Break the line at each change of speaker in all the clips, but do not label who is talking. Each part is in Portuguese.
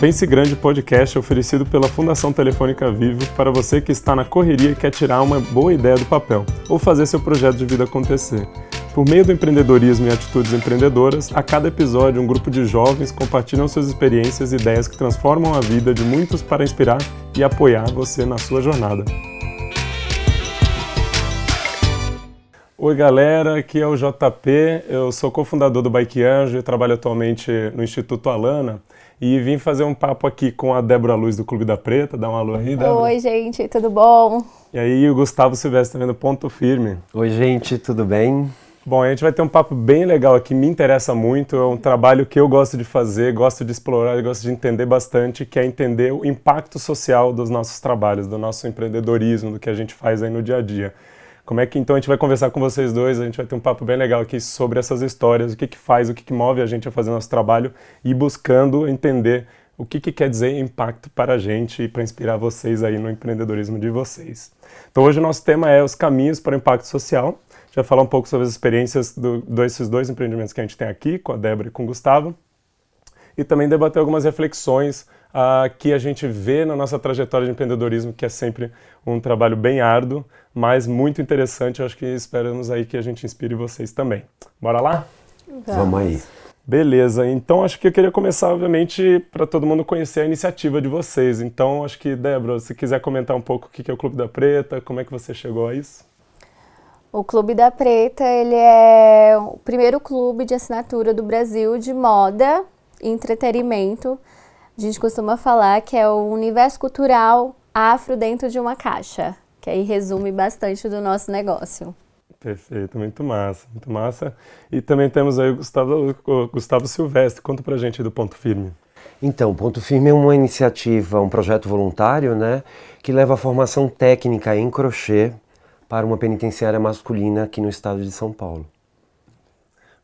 Pense Grande podcast é oferecido pela Fundação Telefônica Vivo para você que está na correria e quer tirar uma boa ideia do papel ou fazer seu projeto de vida acontecer. Por meio do empreendedorismo e atitudes empreendedoras, a cada episódio um grupo de jovens compartilham suas experiências e ideias que transformam a vida de muitos para inspirar e apoiar você na sua jornada. Oi galera, aqui é o JP, eu sou cofundador do Bike Anjo e trabalho atualmente no Instituto Alana e vim fazer um papo aqui com a Débora Luz do Clube da Preta, dá um alô aí, Débora.
Oi gente, tudo bom?
E aí o Gustavo Silvestre também do Ponto Firme.
Oi gente, tudo bem?
Bom, a gente vai ter um papo bem legal aqui, me interessa muito, é um trabalho que eu gosto de fazer, gosto de explorar, gosto de entender bastante, que é entender o impacto social dos nossos trabalhos, do nosso empreendedorismo, do que a gente faz aí no dia a dia. Como é que então a gente vai conversar com vocês dois, a gente vai ter um papo bem legal aqui sobre essas histórias, o que que faz, o que que move a gente a fazer nosso trabalho e buscando entender o que, que quer dizer impacto para a gente e para inspirar vocês aí no empreendedorismo de vocês. Então hoje o nosso tema é os caminhos para o impacto social. Vai falar um pouco sobre as experiências do, desses dois empreendimentos que a gente tem aqui, com a Débora e com o Gustavo, e também debater algumas reflexões uh, que a gente vê na nossa trajetória de empreendedorismo, que é sempre um trabalho bem árduo, mas muito interessante. Eu acho que esperamos aí que a gente inspire vocês também. Bora lá?
Vamos, Vamos aí.
Beleza, então acho que eu queria começar, obviamente, para todo mundo conhecer a iniciativa de vocês. Então, acho que, Débora, se quiser comentar um pouco o que é o Clube da Preta, como é que você chegou a isso?
O Clube da Preta, ele é o primeiro clube de assinatura do Brasil de moda e entretenimento a gente costuma falar que é o universo cultural afro dentro de uma caixa, que aí resume bastante do nosso negócio.
Perfeito, muito massa, muito massa. E também temos aí o Gustavo, o Gustavo Silvestre. Conta pra gente do Ponto Firme.
Então, Ponto Firme é uma iniciativa, um projeto voluntário, né, que leva a formação técnica em crochê para uma penitenciária masculina aqui no estado de São Paulo.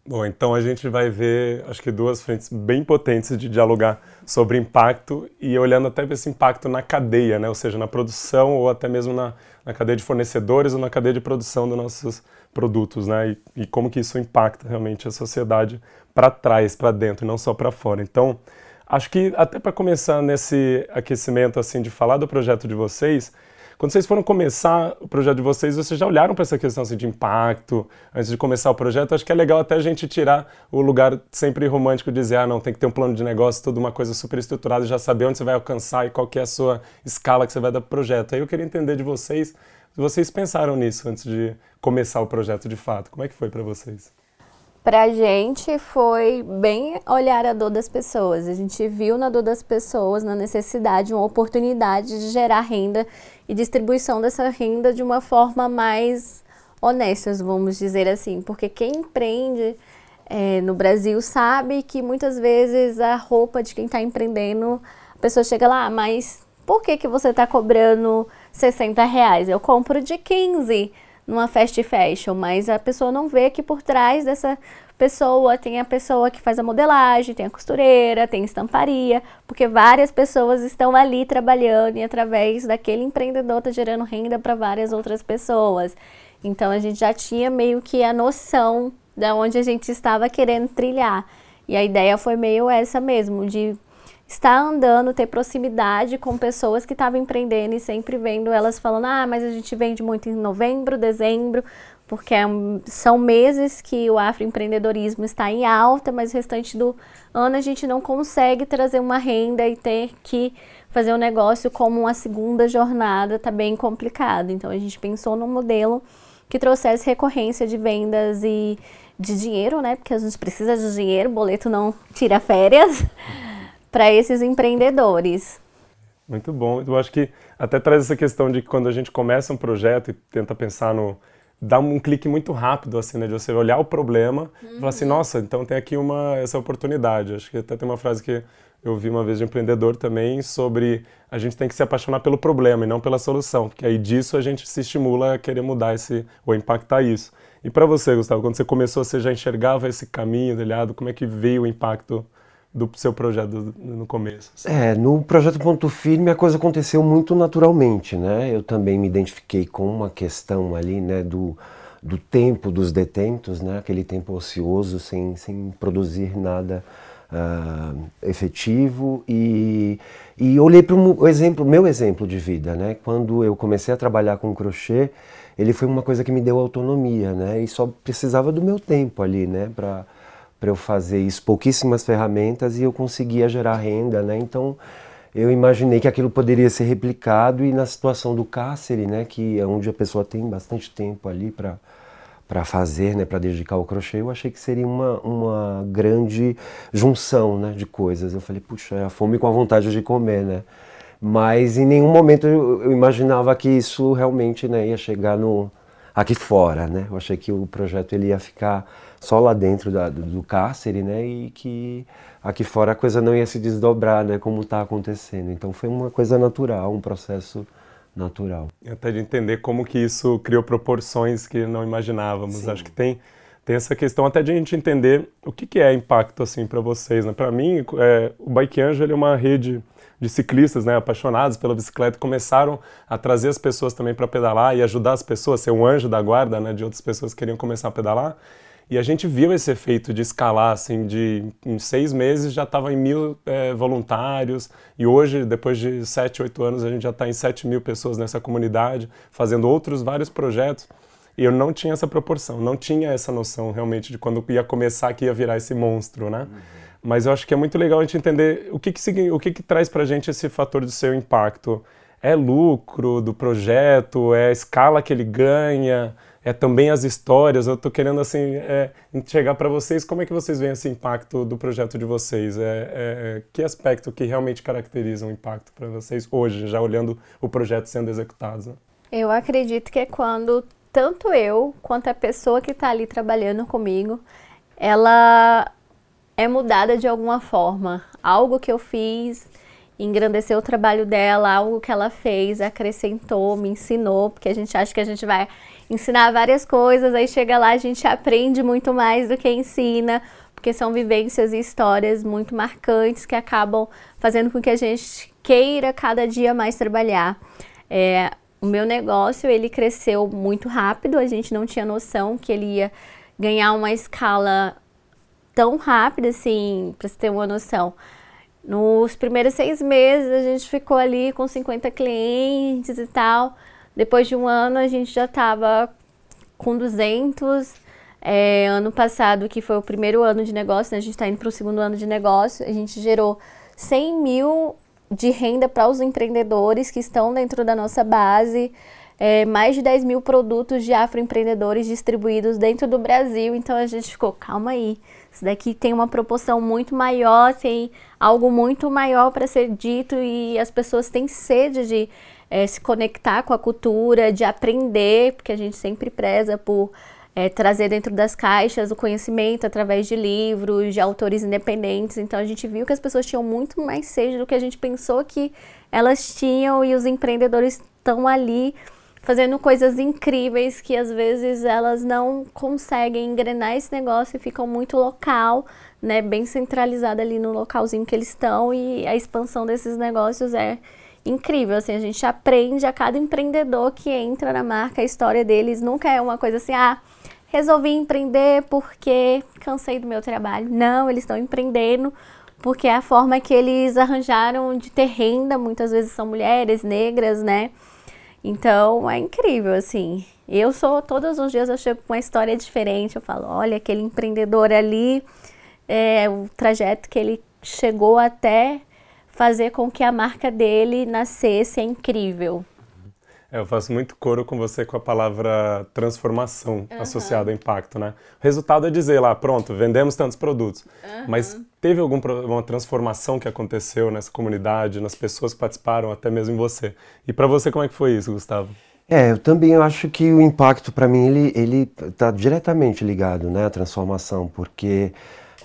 Bom, então a gente vai ver, acho que duas frentes bem potentes de dialogar sobre impacto e olhando até esse impacto na cadeia, né? ou seja, na produção ou até mesmo na, na cadeia de fornecedores ou na cadeia de produção dos nossos produtos, né? E, e como que isso impacta realmente a sociedade para trás, para dentro, não só para fora. Então, acho que até para começar nesse aquecimento assim de falar do projeto de vocês, quando vocês foram começar o projeto de vocês, vocês já olharam para essa questão assim, de impacto antes de começar o projeto? Acho que é legal até a gente tirar o lugar sempre romântico de dizer, ah, não, tem que ter um plano de negócio, tudo uma coisa super estruturada, já saber onde você vai alcançar e qual que é a sua escala que você vai dar para o projeto. Aí eu queria entender de vocês, vocês pensaram nisso antes de começar o projeto de fato. Como é que foi para vocês?
Pra gente foi bem olhar a dor das pessoas. A gente viu na dor das pessoas, na necessidade, uma oportunidade de gerar renda e distribuição dessa renda de uma forma mais honesta, vamos dizer assim. Porque quem empreende é, no Brasil sabe que muitas vezes a roupa de quem está empreendendo, a pessoa chega lá, ah, mas por que, que você está cobrando 60 reais? Eu compro de 15 numa fast fashion, mas a pessoa não vê que por trás dessa pessoa tem a pessoa que faz a modelagem, tem a costureira, tem estamparia, porque várias pessoas estão ali trabalhando e através daquele empreendedor está gerando renda para várias outras pessoas. Então a gente já tinha meio que a noção da onde a gente estava querendo trilhar. E a ideia foi meio essa mesmo, de estar andando, ter proximidade com pessoas que estavam empreendendo e sempre vendo elas falando: ah, mas a gente vende muito em novembro, dezembro, porque é são meses que o afroempreendedorismo está em alta, mas o restante do ano a gente não consegue trazer uma renda e ter que fazer o um negócio como uma segunda jornada, tá bem complicado. Então a gente pensou num modelo que trouxesse recorrência de vendas e de dinheiro, né? Porque a gente precisa de dinheiro, boleto não tira férias para esses empreendedores.
Muito bom. Eu acho que até traz essa questão de que quando a gente começa um projeto e tenta pensar no dá um clique muito rápido assim, né, de você olhar o problema uhum. e falar assim, nossa, então tem aqui uma essa oportunidade. Acho que até tem uma frase que eu vi uma vez de um empreendedor também sobre a gente tem que se apaixonar pelo problema e não pela solução, porque aí disso a gente se estimula a querer mudar esse ou impactar isso. E para você, Gustavo, quando você começou, você já enxergava esse caminho, delhado, como é que veio o impacto do seu projeto no começo?
Assim? É, no projeto Ponto Firme a coisa aconteceu muito naturalmente, né? Eu também me identifiquei com uma questão ali, né, do, do tempo dos detentos, né? Aquele tempo ocioso sem, sem produzir nada uh, efetivo e, e olhei para o exemplo, meu exemplo de vida, né? Quando eu comecei a trabalhar com crochê, ele foi uma coisa que me deu autonomia, né? E só precisava do meu tempo ali, né? Para para eu fazer isso, pouquíssimas ferramentas e eu conseguia gerar renda, né? Então eu imaginei que aquilo poderia ser replicado e na situação do cárcere, né, que é onde a pessoa tem bastante tempo ali para para fazer, né, para dedicar ao crochê, eu achei que seria uma, uma grande junção, né, de coisas. Eu falei, puxa, é a fome com a vontade de comer, né? Mas em nenhum momento eu, eu imaginava que isso realmente, né, ia chegar no aqui fora, né? Eu achei que o projeto ele ia ficar só lá dentro da, do cárcere, né, e que aqui fora a coisa não ia se desdobrar, né, como está acontecendo. Então foi uma coisa natural, um processo natural.
Até de entender como que isso criou proporções que não imaginávamos. Sim. Acho que tem tem essa questão até de a gente entender o que, que é impacto assim para vocês, né? Para mim, é, o Bike Angel é uma rede de ciclistas, né, apaixonados pela bicicleta, começaram a trazer as pessoas também para pedalar e ajudar as pessoas, ser um anjo da guarda, né, de outras pessoas que queriam começar a pedalar. E a gente viu esse efeito de escalar, assim, de em seis meses já estava em mil é, voluntários, e hoje, depois de sete, oito anos, a gente já está em sete mil pessoas nessa comunidade, fazendo outros vários projetos. E eu não tinha essa proporção, não tinha essa noção realmente de quando ia começar que ia virar esse monstro, né? Uhum. Mas eu acho que é muito legal a gente entender o que, que, o que, que traz para a gente esse fator do seu impacto. É lucro do projeto? É a escala que ele ganha? É também as histórias. Eu estou querendo assim é, chegar para vocês como é que vocês veem esse impacto do projeto de vocês. É, é, que aspecto que realmente caracteriza o impacto para vocês hoje, já olhando o projeto sendo executado? Né?
Eu acredito que é quando tanto eu quanto a pessoa que está ali trabalhando comigo, ela é mudada de alguma forma. Algo que eu fiz engrandeceu o trabalho dela, algo que ela fez, acrescentou, me ensinou, porque a gente acha que a gente vai ensinar várias coisas, aí chega lá a gente aprende muito mais do que ensina, porque são vivências e histórias muito marcantes que acabam fazendo com que a gente queira cada dia mais trabalhar. É, o meu negócio ele cresceu muito rápido, a gente não tinha noção que ele ia ganhar uma escala tão rápida assim, para você ter uma noção. Nos primeiros seis meses a gente ficou ali com 50 clientes e tal. Depois de um ano, a gente já estava com 200. É, ano passado, que foi o primeiro ano de negócio, né? a gente está indo para o segundo ano de negócio, a gente gerou 100 mil de renda para os empreendedores que estão dentro da nossa base. É, mais de 10 mil produtos de afroempreendedores distribuídos dentro do Brasil. Então a gente ficou, calma aí, isso daqui tem uma proporção muito maior, tem algo muito maior para ser dito e as pessoas têm sede de é, se conectar com a cultura, de aprender, porque a gente sempre preza por é, trazer dentro das caixas o conhecimento através de livros, de autores independentes. Então a gente viu que as pessoas tinham muito mais sede do que a gente pensou que elas tinham e os empreendedores estão ali fazendo coisas incríveis que às vezes elas não conseguem engrenar esse negócio e ficam muito local, né, bem centralizada ali no localzinho que eles estão e a expansão desses negócios é incrível, assim, a gente aprende a cada empreendedor que entra na marca, a história deles nunca é uma coisa assim, ah, resolvi empreender porque cansei do meu trabalho. Não, eles estão empreendendo porque é a forma que eles arranjaram de ter renda, muitas vezes são mulheres negras, né? Então é incrível, assim. Eu sou, todos os dias eu chego com uma história diferente. Eu falo, olha, aquele empreendedor ali, é, o trajeto que ele chegou até fazer com que a marca dele nascesse é incrível.
É, eu faço muito coro com você com a palavra transformação uhum. associada ao impacto, né? O resultado é dizer lá, pronto, vendemos tantos produtos. Uhum. Mas teve alguma transformação que aconteceu nessa comunidade, nas pessoas que participaram, até mesmo em você? E para você, como é que foi isso, Gustavo?
É, eu também acho que o impacto, para mim, ele ele está diretamente ligado, né, à transformação, porque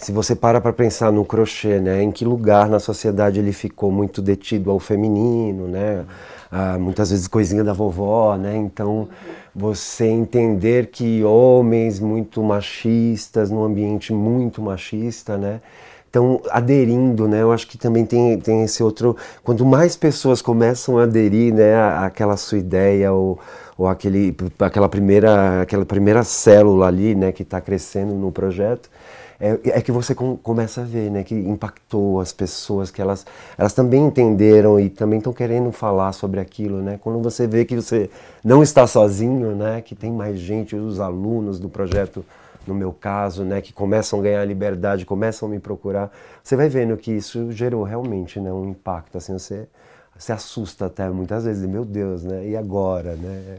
se você para para pensar no crochê, né, em que lugar na sociedade ele ficou muito detido ao feminino, né, ah, muitas vezes coisinha da vovó, né, então você entender que homens muito machistas, num ambiente muito machista, né, estão aderindo, né? Eu acho que também tem, tem esse outro. Quanto mais pessoas começam a aderir, né, àquela sua ideia ou, ou aquele, aquela primeira, aquela primeira célula ali, né, que está crescendo no projeto, é, é, que você com, começa a ver, né, que impactou as pessoas, que elas, elas também entenderam e também estão querendo falar sobre aquilo, né? Quando você vê que você não está sozinho, né, que tem mais gente, os alunos do projeto, no meu caso, né, que começam a ganhar liberdade, começam a me procurar, você vai vendo que isso gerou realmente, né, um impacto, assim, você se assusta até muitas vezes, meu Deus, né? E agora, né?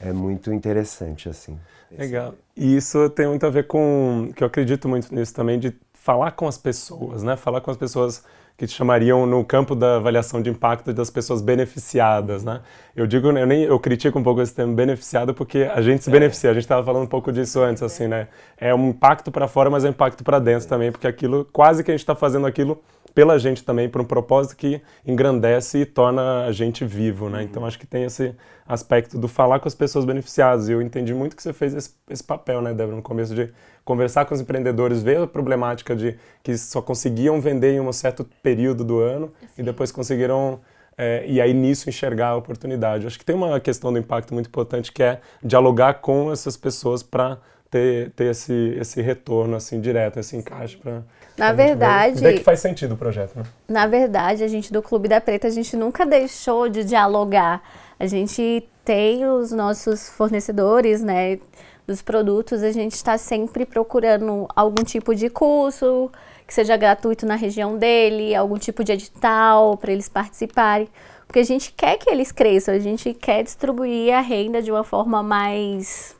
É muito interessante, assim.
Legal. E isso tem muito a ver com, que eu acredito muito nisso também, de falar com as pessoas, né? Falar com as pessoas que te chamariam no campo da avaliação de impacto das pessoas beneficiadas, né? Eu digo, eu nem eu critico um pouco esse termo beneficiado porque a gente se beneficia. A gente estava falando um pouco disso antes, assim, né? É um impacto para fora, mas é um impacto para dentro também, porque aquilo quase que a gente está fazendo aquilo pela gente também, por um propósito que engrandece e torna a gente vivo, né? Uhum. Então acho que tem esse aspecto do falar com as pessoas beneficiadas. E eu entendi muito que você fez esse, esse papel, né, Débora, no começo de conversar com os empreendedores, ver a problemática de que só conseguiam vender em um certo período do ano Sim. e depois conseguiram é, e aí nisso enxergar a oportunidade. Acho que tem uma questão do impacto muito importante que é dialogar com essas pessoas para ter, ter esse, esse retorno assim direto, esse encaixe para
na verdade.
Ver, ver que faz sentido o projeto, né?
Na verdade, a gente do Clube da Preta, a gente nunca deixou de dialogar. A gente tem os nossos fornecedores, né? Dos produtos, a gente está sempre procurando algum tipo de curso que seja gratuito na região dele, algum tipo de edital para eles participarem. Porque a gente quer que eles cresçam, a gente quer distribuir a renda de uma forma mais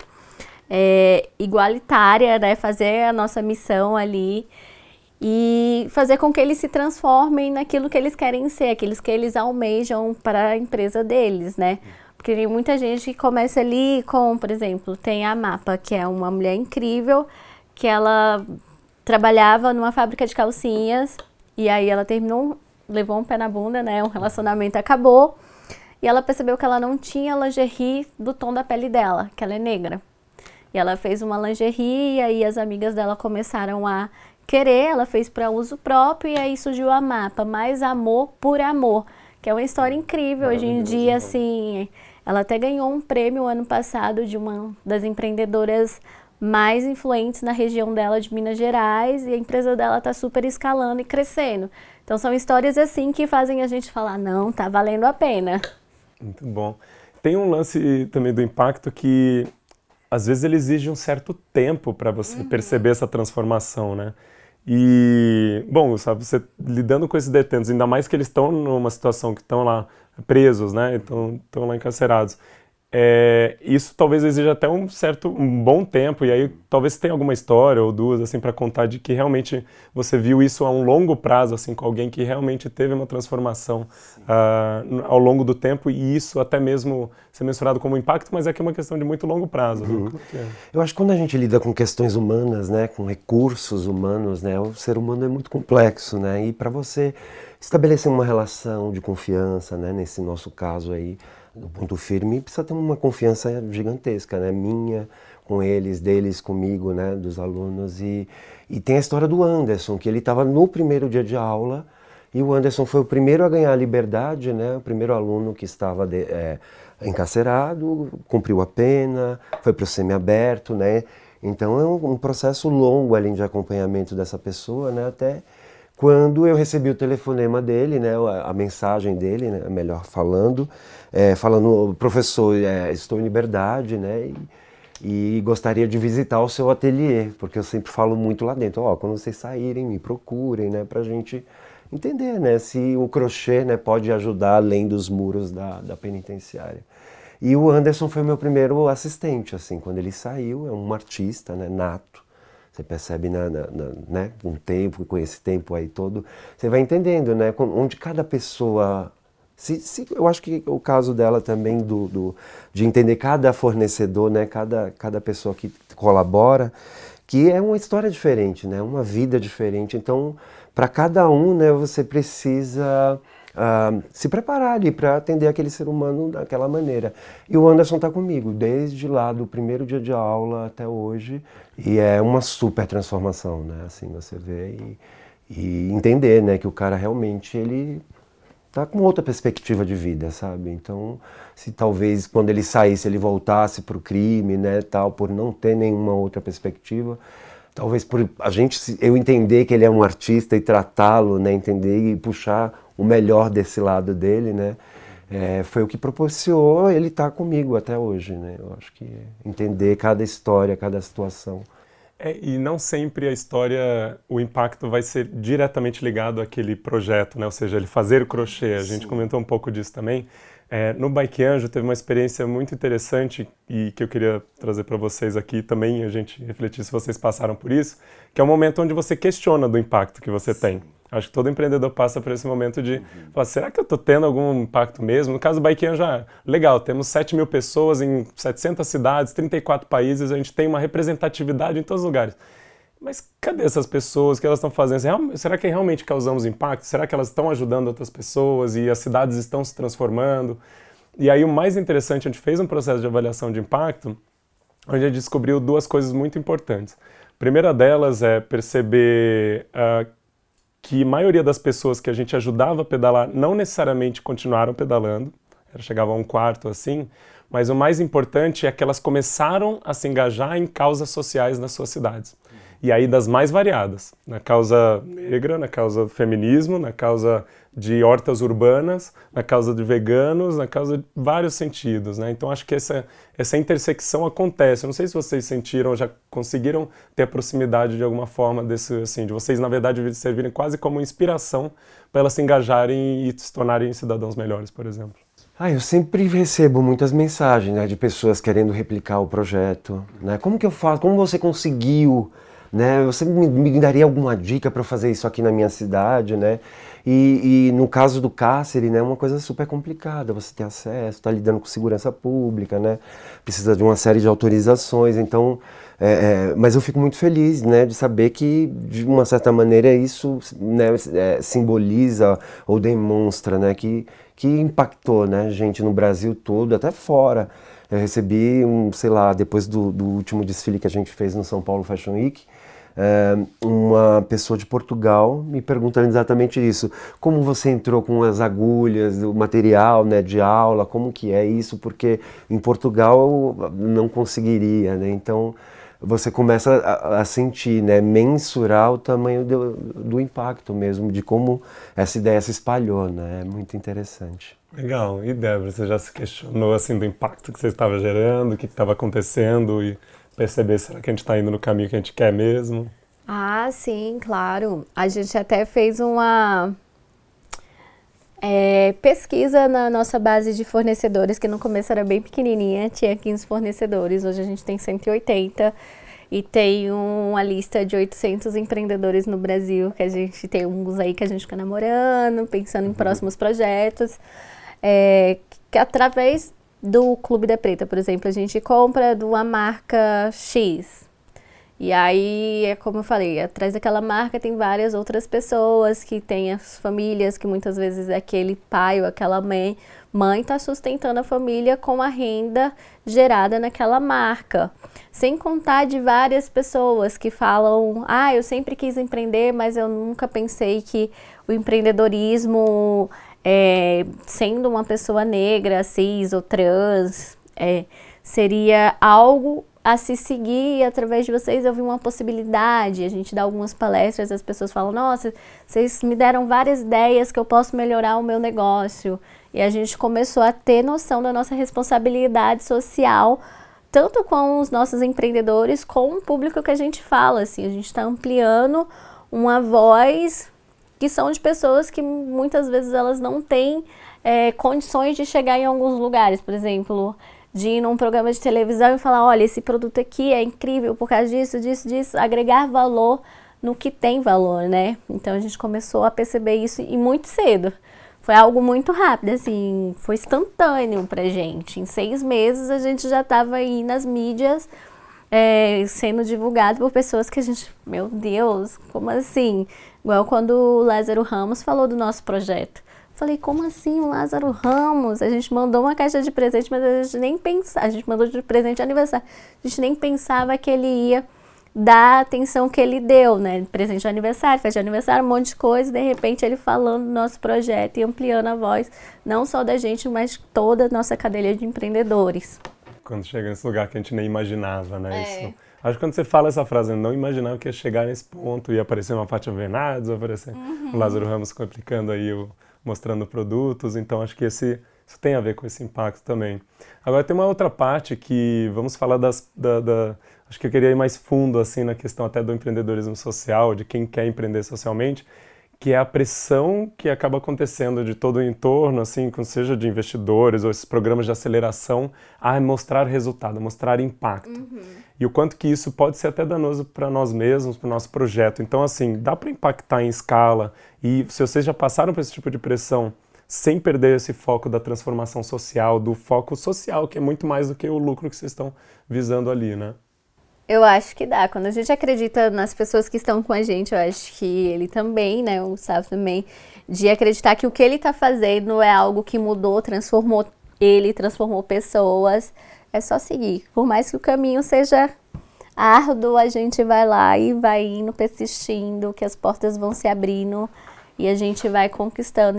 é, igualitária, né? Fazer a nossa missão ali e fazer com que eles se transformem naquilo que eles querem ser, aqueles que eles almejam para a empresa deles, né? Porque tem muita gente que começa ali com, por exemplo, tem a Mapa, que é uma mulher incrível, que ela trabalhava numa fábrica de calcinhas e aí ela terminou, levou um pé na bunda, né? O relacionamento acabou e ela percebeu que ela não tinha lingerie do tom da pele dela, que ela é negra. E ela fez uma lingerie e aí as amigas dela começaram a querer, ela fez para uso próprio e aí surgiu a mapa, mais amor por amor, que é uma história incrível hoje em dia, assim. Ela até ganhou um prêmio ano passado de uma das empreendedoras mais influentes na região dela de Minas Gerais e a empresa dela está super escalando e crescendo. Então são histórias assim que fazem a gente falar, não, tá valendo a pena.
Muito bom. Tem um lance também do impacto que às vezes ele exige um certo tempo para você uhum. perceber essa transformação, né? E, bom, sabe, você lidando com esses detentos, ainda mais que eles estão numa situação que estão lá presos, né? Estão lá encarcerados é, isso talvez exija até um certo, um bom tempo, e aí talvez tenha alguma história ou duas, assim, para contar de que realmente você viu isso a um longo prazo, assim, com alguém que realmente teve uma transformação uh, ao longo do tempo, e isso até mesmo ser mensurado como impacto, mas é que é uma questão de muito longo prazo. Né? Uhum.
Eu acho que quando a gente lida com questões humanas, né, com recursos humanos, né, o ser humano é muito complexo, né, e para você estabelecer uma relação de confiança, né, nesse nosso caso aí, no ponto firme, precisa ter uma confiança gigantesca, né? Minha com eles, deles comigo, né? Dos alunos. E, e tem a história do Anderson, que ele estava no primeiro dia de aula e o Anderson foi o primeiro a ganhar a liberdade, né? O primeiro aluno que estava de, é, encarcerado, cumpriu a pena, foi para o semiaberto, né? Então é um, um, processo longo ali de acompanhamento dessa pessoa, né? Até quando eu recebi o telefonema dele, né, a, mensagem dele, né, melhor falando, é, falando, professor, é, estou em liberdade, né, e, e, gostaria de visitar o seu ateliê, porque eu sempre falo muito lá dentro, ó, quando vocês saírem, me procurem, né, para a gente entender, né, se o crochê, né, pode ajudar além dos muros da, da penitenciária. E o Anderson foi meu primeiro assistente, assim, quando ele saiu, é um artista, né, nato, você percebe na, na, na, né, o tempo, com esse tempo aí todo, você vai entendendo, né, onde cada pessoa se, se, eu acho que o caso dela também do, do, de entender cada fornecedor, né, cada, cada pessoa que colabora, que é uma história diferente, né, uma vida diferente. Então, para cada um, né, você precisa uh, se preparar ali para atender aquele ser humano daquela maneira. E o Anderson está comigo desde lá do primeiro dia de aula até hoje e é uma super transformação, né? Assim você vê e, e entender, né, que o cara realmente ele tá com outra perspectiva de vida, sabe? Então, se talvez quando ele saísse ele voltasse para o crime, né, tal, por não ter nenhuma outra perspectiva, talvez por a gente eu entender que ele é um artista e tratá-lo, né, entender e puxar o melhor desse lado dele, né, é, foi o que proporcionou ele estar tá comigo até hoje, né. Eu acho que entender cada história, cada situação.
É, e não sempre a história, o impacto vai ser diretamente ligado àquele projeto, né? Ou seja, ele fazer o crochê. A gente Sim. comentou um pouco disso também. É, no Bike Anjo teve uma experiência muito interessante e que eu queria trazer para vocês aqui também, a gente refletir se vocês passaram por isso, que é o momento onde você questiona do impacto que você Sim. tem. Acho que todo empreendedor passa por esse momento de uhum. falar, será que eu estou tendo algum impacto mesmo? No caso do Bike já, legal, temos 7 mil pessoas em 700 cidades, 34 países, a gente tem uma representatividade em todos os lugares. Mas cadê essas pessoas? O que elas estão fazendo? Será que realmente causamos impacto? Será que elas estão ajudando outras pessoas e as cidades estão se transformando? E aí o mais interessante, a gente fez um processo de avaliação de impacto, onde a gente descobriu duas coisas muito importantes. A primeira delas é perceber uh, que a maioria das pessoas que a gente ajudava a pedalar não necessariamente continuaram pedalando, chegava a um quarto assim, mas o mais importante é que elas começaram a se engajar em causas sociais nas suas cidades. E aí das mais variadas, na causa negra, na causa feminismo, na causa de hortas urbanas, na causa de veganos, na causa de vários sentidos, né? Então acho que essa, essa intersecção acontece. Eu não sei se vocês sentiram, já conseguiram ter a proximidade de alguma forma desse, assim, de vocês na verdade servirem quase como inspiração para elas se engajarem e se tornarem cidadãos melhores, por exemplo.
Ah, eu sempre recebo muitas mensagens né, de pessoas querendo replicar o projeto. Né? Como que eu faço? Como você conseguiu né? Você me, me daria alguma dica para fazer isso aqui na minha cidade, né? E, e, no caso do cárcere, né, é uma coisa super complicada. Você tem acesso, está lidando com segurança pública, né? Precisa de uma série de autorizações. Então, é, é, mas eu fico muito feliz, né, de saber que de uma certa maneira isso, né, é, simboliza ou demonstra, né, que que impactou, né, gente no Brasil todo, até fora. Eu recebi um, sei lá, depois do, do último desfile que a gente fez no São Paulo Fashion Week, uma pessoa de Portugal me perguntando exatamente isso. Como você entrou com as agulhas, o material né, de aula, como que é isso? Porque em Portugal não conseguiria, né? Então você começa a, a, sentir, né, mensurar o tamanho do, do, impacto mesmo, de como essa ideia se espalhou, né? É muito interessante.
Legal. E Débora, você já se questionou assim do impacto que você estava gerando, o que estava acontecendo e perceber será que a gente está indo no caminho que a gente quer mesmo?
Ah, sim, claro. A gente até fez uma é, pesquisa na nossa base de fornecedores, que no começo era bem pequenininha, tinha 15 fornecedores, hoje a gente tem 180 e tem uma lista de 800 empreendedores no Brasil, que a gente tem uns aí que a gente fica namorando, pensando em uhum. próximos projetos, é, que através do Clube da Preta, por exemplo, a gente compra de uma marca X. E aí, é como eu falei, atrás daquela marca tem várias outras pessoas que têm as famílias, que muitas vezes é aquele pai ou aquela mãe mãe está sustentando a família com a renda gerada naquela marca. Sem contar de várias pessoas que falam: ah, eu sempre quis empreender, mas eu nunca pensei que o empreendedorismo é, sendo uma pessoa negra, cis ou trans, é, seria algo a se seguir através de vocês eu vi uma possibilidade. A gente dá algumas palestras, as pessoas falam: Nossa, vocês me deram várias ideias que eu posso melhorar o meu negócio. E a gente começou a ter noção da nossa responsabilidade social, tanto com os nossos empreendedores, com o público que a gente fala. Assim, a gente está ampliando uma voz que são de pessoas que muitas vezes elas não têm é, condições de chegar em alguns lugares, por exemplo, de ir num programa de televisão e falar, olha, esse produto aqui é incrível por causa disso, disso, disso, agregar valor no que tem valor, né? Então a gente começou a perceber isso e muito cedo. Foi algo muito rápido, assim, foi instantâneo pra gente. Em seis meses a gente já estava aí nas mídias é, sendo divulgado por pessoas que a gente, meu Deus, como assim? Igual quando o Lázaro Ramos falou do nosso projeto. Falei, como assim o Lázaro Ramos? A gente mandou uma caixa de presente, mas a gente nem pensava, a gente mandou de presente de aniversário. A gente nem pensava que ele ia dar a atenção que ele deu, né? Presente de aniversário, festa de aniversário, um monte de coisa, de repente ele falando do nosso projeto e ampliando a voz, não só da gente, mas toda a nossa cadeia de empreendedores.
Quando chega nesse lugar que a gente nem imaginava, né?
É.
Isso. Acho que quando você fala essa frase, eu não imaginava que ia chegar nesse ponto, ia aparecer uma Fátima Bernardes, ia aparecer
Uhum.
o Lázaro Ramos aplicando aí, o, mostrando produtos, então acho que esse, isso tem a ver com esse impacto também. Agora tem uma outra parte que, vamos falar das, da, da acho que eu queria ir mais fundo assim na questão até do empreendedorismo social, de quem quer empreender socialmente, que é a pressão que acaba acontecendo de todo o entorno, assim, seja de investidores ou esses programas de aceleração, a mostrar resultado, a mostrar impacto. Uhum. E o quanto que isso pode ser até danoso para nós mesmos, para o nosso projeto. Então, assim, dá para impactar em escala. E se vocês já passaram por esse tipo de pressão, sem perder esse foco da transformação social, do foco social, que é muito mais do que o lucro que vocês estão visando ali, né?
Eu acho que dá. Quando a gente acredita nas pessoas que estão com a gente, eu acho que ele também, né, o Gustavo também, de acreditar que o que ele está fazendo é algo que mudou, transformou ele, transformou pessoas. É só seguir. Por mais que o caminho seja árduo, a gente vai lá e vai indo, persistindo, que as portas vão se abrindo e a gente vai conquistando,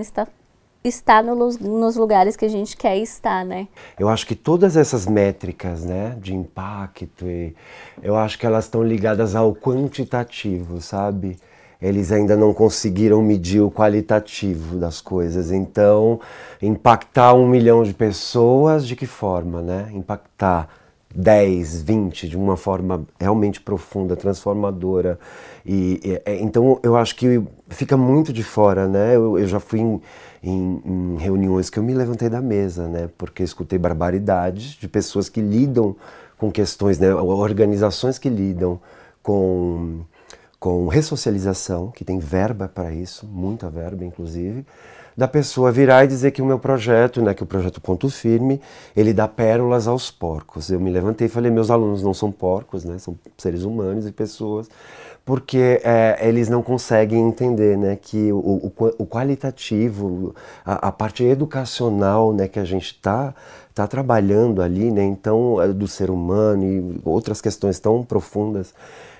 estar no, nos lugares que a gente quer estar, né?
Eu acho que todas essas métricas, né, de impacto, eu acho que elas estão ligadas ao quantitativo, sabe? Eles ainda não conseguiram medir o qualitativo das coisas. Então, impactar um milhão de pessoas, de que forma, né? Impactar 10, 20 de uma forma realmente profunda, transformadora. E, e, é, então eu acho que fica muito de fora, né? Eu, eu já fui em, em, em, reuniões que eu me levantei da mesa, né? Porque escutei barbaridades de pessoas que lidam com questões, né? Organizações que lidam com com ressocialização, que tem verba para isso, muita verba inclusive, da pessoa virar e dizer que o meu projeto, né, que o projeto Ponto Firme, ele dá pérolas aos porcos. Eu me levantei e falei, meus alunos não são porcos, né, são seres humanos e pessoas, porque é, eles não conseguem entender, né, que o, o, o qualitativo, a, a, parte educacional, né, que a gente está tá trabalhando ali, né, então, é do ser humano e outras questões tão profundas,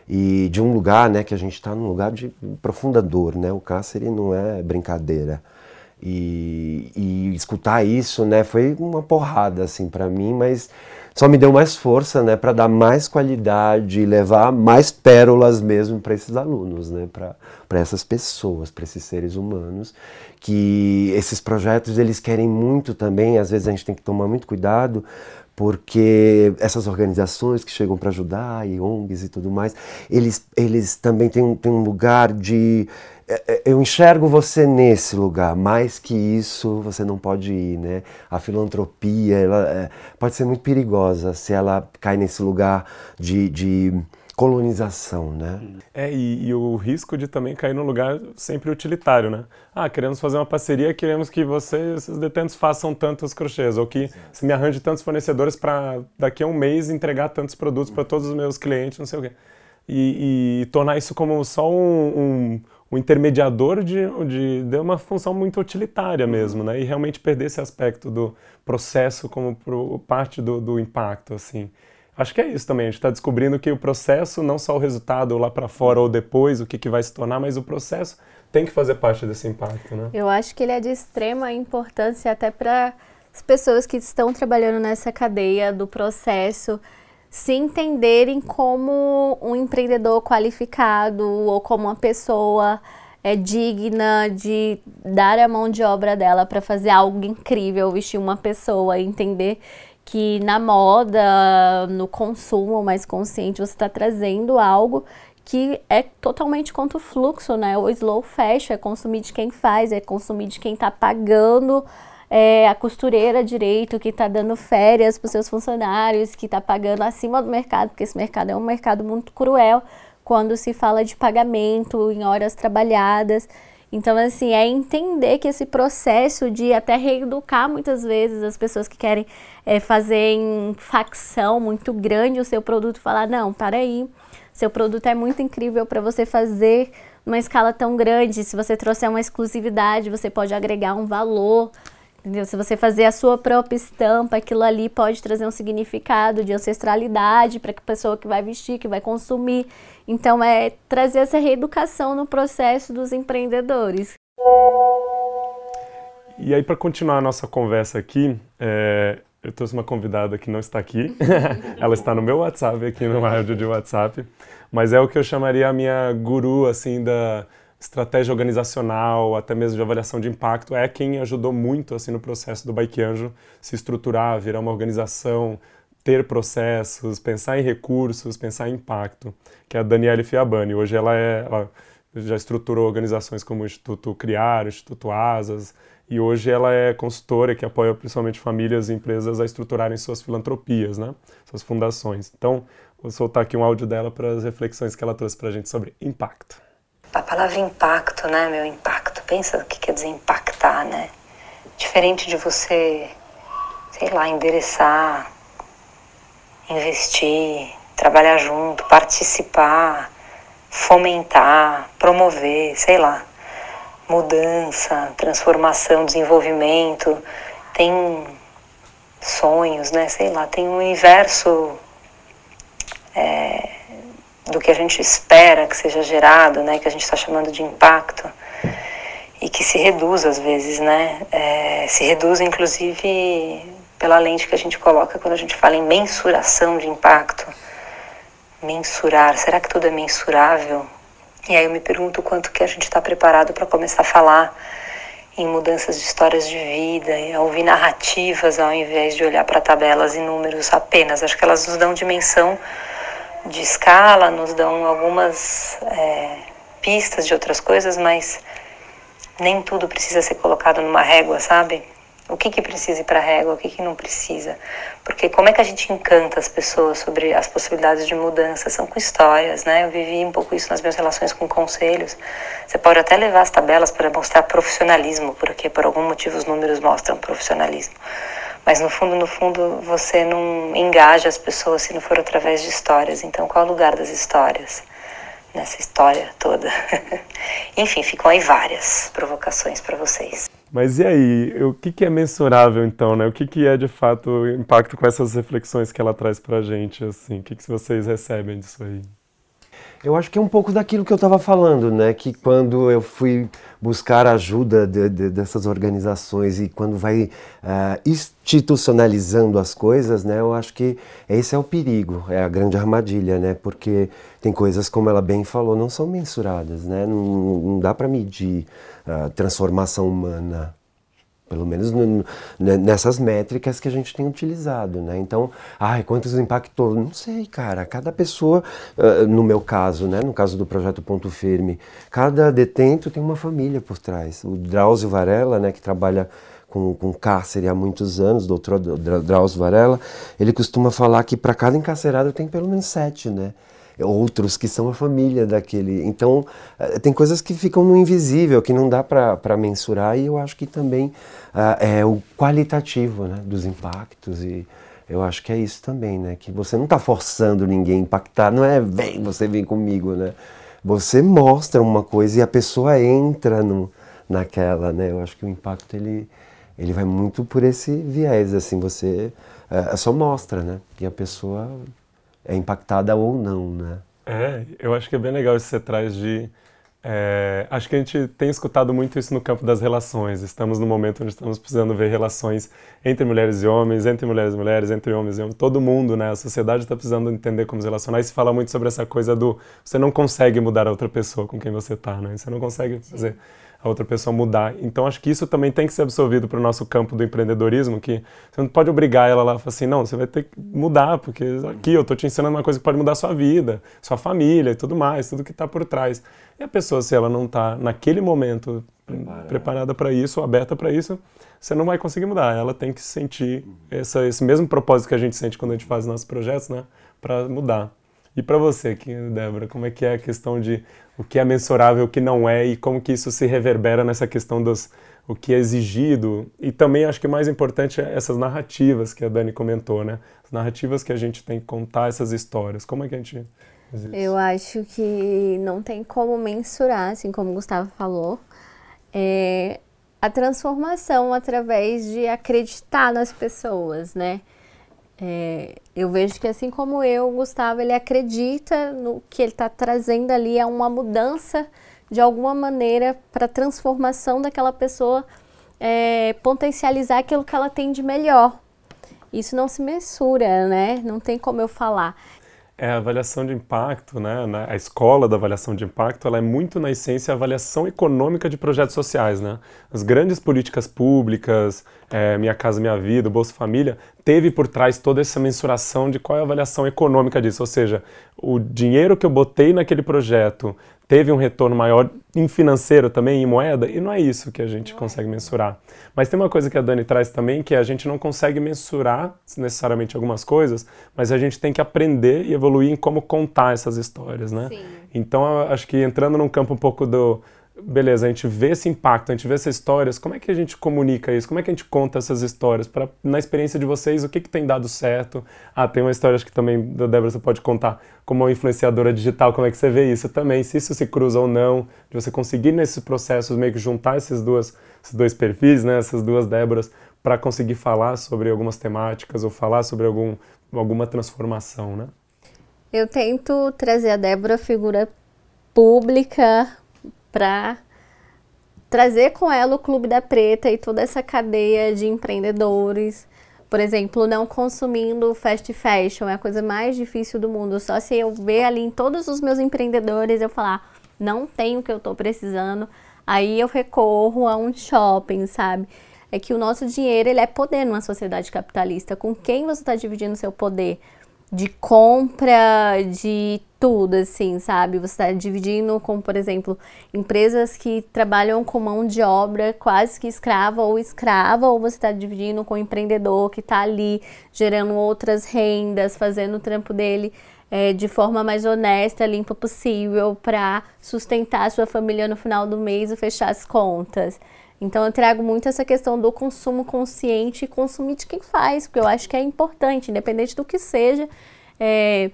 e de um lugar, né, que a gente está num lugar de profunda dor, né, o câncer não é brincadeira. E, e, escutar isso, né, foi uma porrada assim para mim, mas só me deu mais força, né, para dar mais qualidade e levar mais pérolas mesmo para esses alunos, né, para essas pessoas, para esses seres humanos, que esses projetos eles querem muito também, às vezes a gente tem que tomar muito cuidado, porque essas organizações que chegam para ajudar, e ONGs e tudo mais, eles, eles também têm, têm um lugar de eu enxergo você nesse lugar, mais que isso você não pode ir, né? A filantropia, ela é, pode ser muito perigosa se ela cai nesse lugar de, de colonização, né?
É, e, e, o risco de também cair num lugar sempre utilitário, né? Ah, queremos fazer uma parceria, queremos que vocês, esses detentos, façam tantos crochês, ou que se me arranje tantos fornecedores para daqui a um mês entregar tantos produtos para todos os meus clientes, não sei o quê. E, e tornar isso como só um, um o intermediador de, de, de uma função muito utilitária uhum. mesmo, né? E realmente perder esse aspecto do processo como pro, parte do, do impacto, assim. Acho que é isso também, a gente está descobrindo que o processo, não só o resultado lá para fora ou depois, o que, que vai se tornar, mas o processo tem que fazer parte desse impacto, né?
Eu acho que ele é de extrema importância até para as pessoas que estão trabalhando nessa cadeia do processo, se entenderem como um empreendedor qualificado ou como uma pessoa é digna de dar a mão de obra dela para fazer algo incrível, vestir uma pessoa, entender que na moda, no consumo mais consciente, você está trazendo algo que é totalmente contra o fluxo, né? O slow fashion é consumir de quem faz, é consumir de quem está pagando é, a costureira direito que está dando férias para os seus funcionários, que está pagando acima do mercado, porque esse mercado é um mercado muito cruel quando se fala de pagamento em horas trabalhadas. Então, assim, é entender que esse processo de até reeducar muitas vezes as pessoas que querem é, fazer em facção muito grande o seu produto, falar: não, para aí, seu produto é muito incrível para você fazer numa escala tão grande. Se você trouxer uma exclusividade, você pode agregar um valor. Entendeu? Se você fazer a sua própria estampa, aquilo ali pode trazer um significado de ancestralidade para a pessoa que vai vestir, que vai consumir. Então, é trazer essa reeducação no processo dos empreendedores.
E aí, para continuar a nossa conversa aqui, é, eu trouxe uma convidada que não está aqui. ela está no meu WhatsApp, aqui no áudio de WhatsApp. Mas é o que eu chamaria a minha guru, assim, da estratégia organizacional, até mesmo de avaliação de impacto. É quem ajudou muito, assim, no processo do Bike Anjo se estruturar, virar uma organização, ter processos, pensar em recursos, pensar em impacto, que é a Daniele Fiabani. Hoje ela é... Ela já estruturou organizações como o Instituto Criar, o Instituto Asas, e hoje ela é consultora que apoia principalmente famílias e empresas a estruturarem suas filantropias, né? suas fundações. Então, vou soltar aqui um áudio dela para as reflexões que ela trouxe para a gente sobre impacto.
A palavra impacto, né, meu impacto, pensa o que quer dizer impactar, né? Diferente de você, sei lá, endereçar, investir, trabalhar junto, participar, fomentar, promover, sei lá mudança, transformação, desenvolvimento, tem sonhos, né? Sei lá, tem um universo é, do que a gente espera que seja gerado, né? Que a gente está chamando de impacto e que se reduz às vezes, né? É, se reduz inclusive pela lente que a gente coloca quando a gente fala em mensuração de impacto. Mensurar, será que tudo é mensurável? E aí eu me pergunto quanto que a gente está preparado para começar a falar em mudanças de histórias de vida, a ouvir narrativas ao invés de olhar para tabelas e números apenas. Acho que elas nos dão dimensão de escala, nos dão algumas é, pistas de outras coisas, mas nem tudo precisa ser colocado numa régua, sabe? O que, que precisa ir para a régua, o que, que não precisa. Porque como é que a gente encanta as pessoas sobre as possibilidades de mudança? São com histórias, né? Eu vivi um pouco isso nas minhas relações com conselhos. Você pode até levar as tabelas para mostrar profissionalismo, porque por algum motivo os números mostram profissionalismo. Mas no fundo, no fundo, você não engaja as pessoas se não for através de histórias. Então, qual é o lugar das histórias? Nessa história toda. Enfim, ficam aí várias provocações para vocês.
Mas e aí, o que, que é mensurável então, né? O que, que é de fato o impacto com essas reflexões que ela traz pra gente, assim? O que, que vocês recebem disso aí?
Eu acho que é um pouco daquilo que eu estava falando, né? Que quando eu fui buscar ajuda de, de, dessas organizações e quando vai uh, institucionalizando as coisas, né? Eu acho que esse é o perigo, é a grande armadilha, né? Porque tem coisas, como ela bem falou, não são mensuradas, né? Não, não dá para medir a transformação humana pelo menos nessas métricas que a gente tem utilizado, né? Então, ai, quantos impactou? Não sei, cara. Cada pessoa, uh, no meu caso, né? No caso do projeto Ponto Firme, cada detento tem uma família por trás. O Drauzio Varela, né? Que trabalha com, com cárcere há muitos anos, doutor Drauzio Varela, ele costuma falar que para cada encarcerado tem pelo menos sete, né? Outros que são a família daquele. Então, eh, tem coisas que ficam no invisível, que não dá para mensurar, e eu acho que também uh, é o qualitativo né, dos impactos. E eu acho que é isso também, né? Que você não está forçando ninguém a impactar, não é vem, você vem comigo, né? Você mostra uma coisa e a pessoa entra no, naquela, né? Eu acho que o impacto ele, ele vai muito por esse viés, assim, você uh, só mostra, né? E a pessoa é impactada ou não, né?
É, eu acho que é bem legal isso que você traz de. É, acho que a gente tem escutado muito isso no campo das relações. Estamos no momento onde estamos precisando ver relações entre mulheres e homens, entre mulheres e mulheres, entre homens e homens. Todo mundo, né? A sociedade está precisando entender como se relacionar. E se fala muito sobre essa coisa do você não consegue mudar a outra pessoa com quem você está, né? Você não consegue fazer a outra pessoa mudar. Então acho que isso também tem que ser absorvido para o nosso campo do empreendedorismo, que você não pode obrigar ela lá e falar assim, não, você vai ter que mudar, porque aqui eu estou te ensinando uma coisa que pode mudar a sua vida, sua família e tudo mais, tudo que está por trás. E a pessoa, se ela não está naquele momento preparada para isso, aberta para isso, você não vai conseguir mudar. Ela tem que sentir essa, esse mesmo propósito que a gente sente quando a gente faz nossos projetos, né, para mudar. E para você, Débora, como é que é a questão de o que é mensurável, o que não é e como que isso se reverbera nessa questão dos o que é exigido e também acho que mais importante é essas narrativas que a Dani comentou, né? As narrativas que a gente tem que contar essas histórias. Como é que a gente
Eu acho que não tem como mensurar, assim como o Gustavo falou, é a transformação através de acreditar nas pessoas, né? É, eu vejo que assim como eu, o Gustavo, ele acredita no que ele está trazendo ali é uma mudança de alguma maneira para a transformação daquela pessoa, é, potencializar aquilo que ela tem de melhor. isso não se mensura, né? Não tem como eu falar.
É, a avaliação de impacto, né? A escola da avaliação de impacto, ela é muito, na essência, a avaliação econômica de projetos sociais, né? As grandes políticas públicas, é, Minha Casa Minha Vida, Bolsa Família, teve por trás toda essa mensuração de qual é a avaliação econômica disso, ou seja, o dinheiro que eu botei naquele projeto teve um retorno maior em financeiro também, em moeda, e não é isso que a gente não consegue é. mensurar. Mas tem uma coisa que a Dani traz também, que é a gente não consegue mensurar necessariamente algumas coisas, mas a gente tem que aprender e evoluir em como contar essas histórias, né? Sim. Então, acho que entrando num campo um pouco do beleza, a gente vê esse impacto, a gente vê essas histórias, como é que a gente comunica isso? Como é que a gente conta essas histórias? Pra, na experiência de vocês, o que, que tem dado certo? Ah, tem uma história acho que também da Débora você pode contar, como uma influenciadora digital, como é que você vê isso também? Se isso se cruza ou não, de você conseguir nesses processos meio que juntar esses, duas, esses dois perfis, né, essas duas Déboras, para conseguir falar sobre algumas temáticas ou falar sobre algum, alguma transformação, né?
Eu tento trazer a Débora figura pública para trazer com ela o Clube da Preta e toda essa cadeia de empreendedores. Por exemplo, não consumindo fast fashion é a coisa mais difícil do mundo. Só se eu ver ali em todos os meus empreendedores eu falar, não tenho o que eu estou precisando, aí eu recorro a um shopping, sabe? É que o nosso dinheiro ele é poder numa sociedade capitalista. Com quem você está dividindo seu poder? De compra de tudo, assim, sabe? Você está dividindo com, por exemplo, empresas que trabalham com mão de obra quase que escrava ou escrava, ou você está dividindo com o empreendedor que está ali gerando outras rendas, fazendo o trampo dele é, de forma mais honesta, limpa possível, para sustentar a sua família no final do mês e fechar as contas. Então eu trago muito essa questão do consumo consciente e consumir de quem faz, porque eu acho que é importante, independente do que seja. É,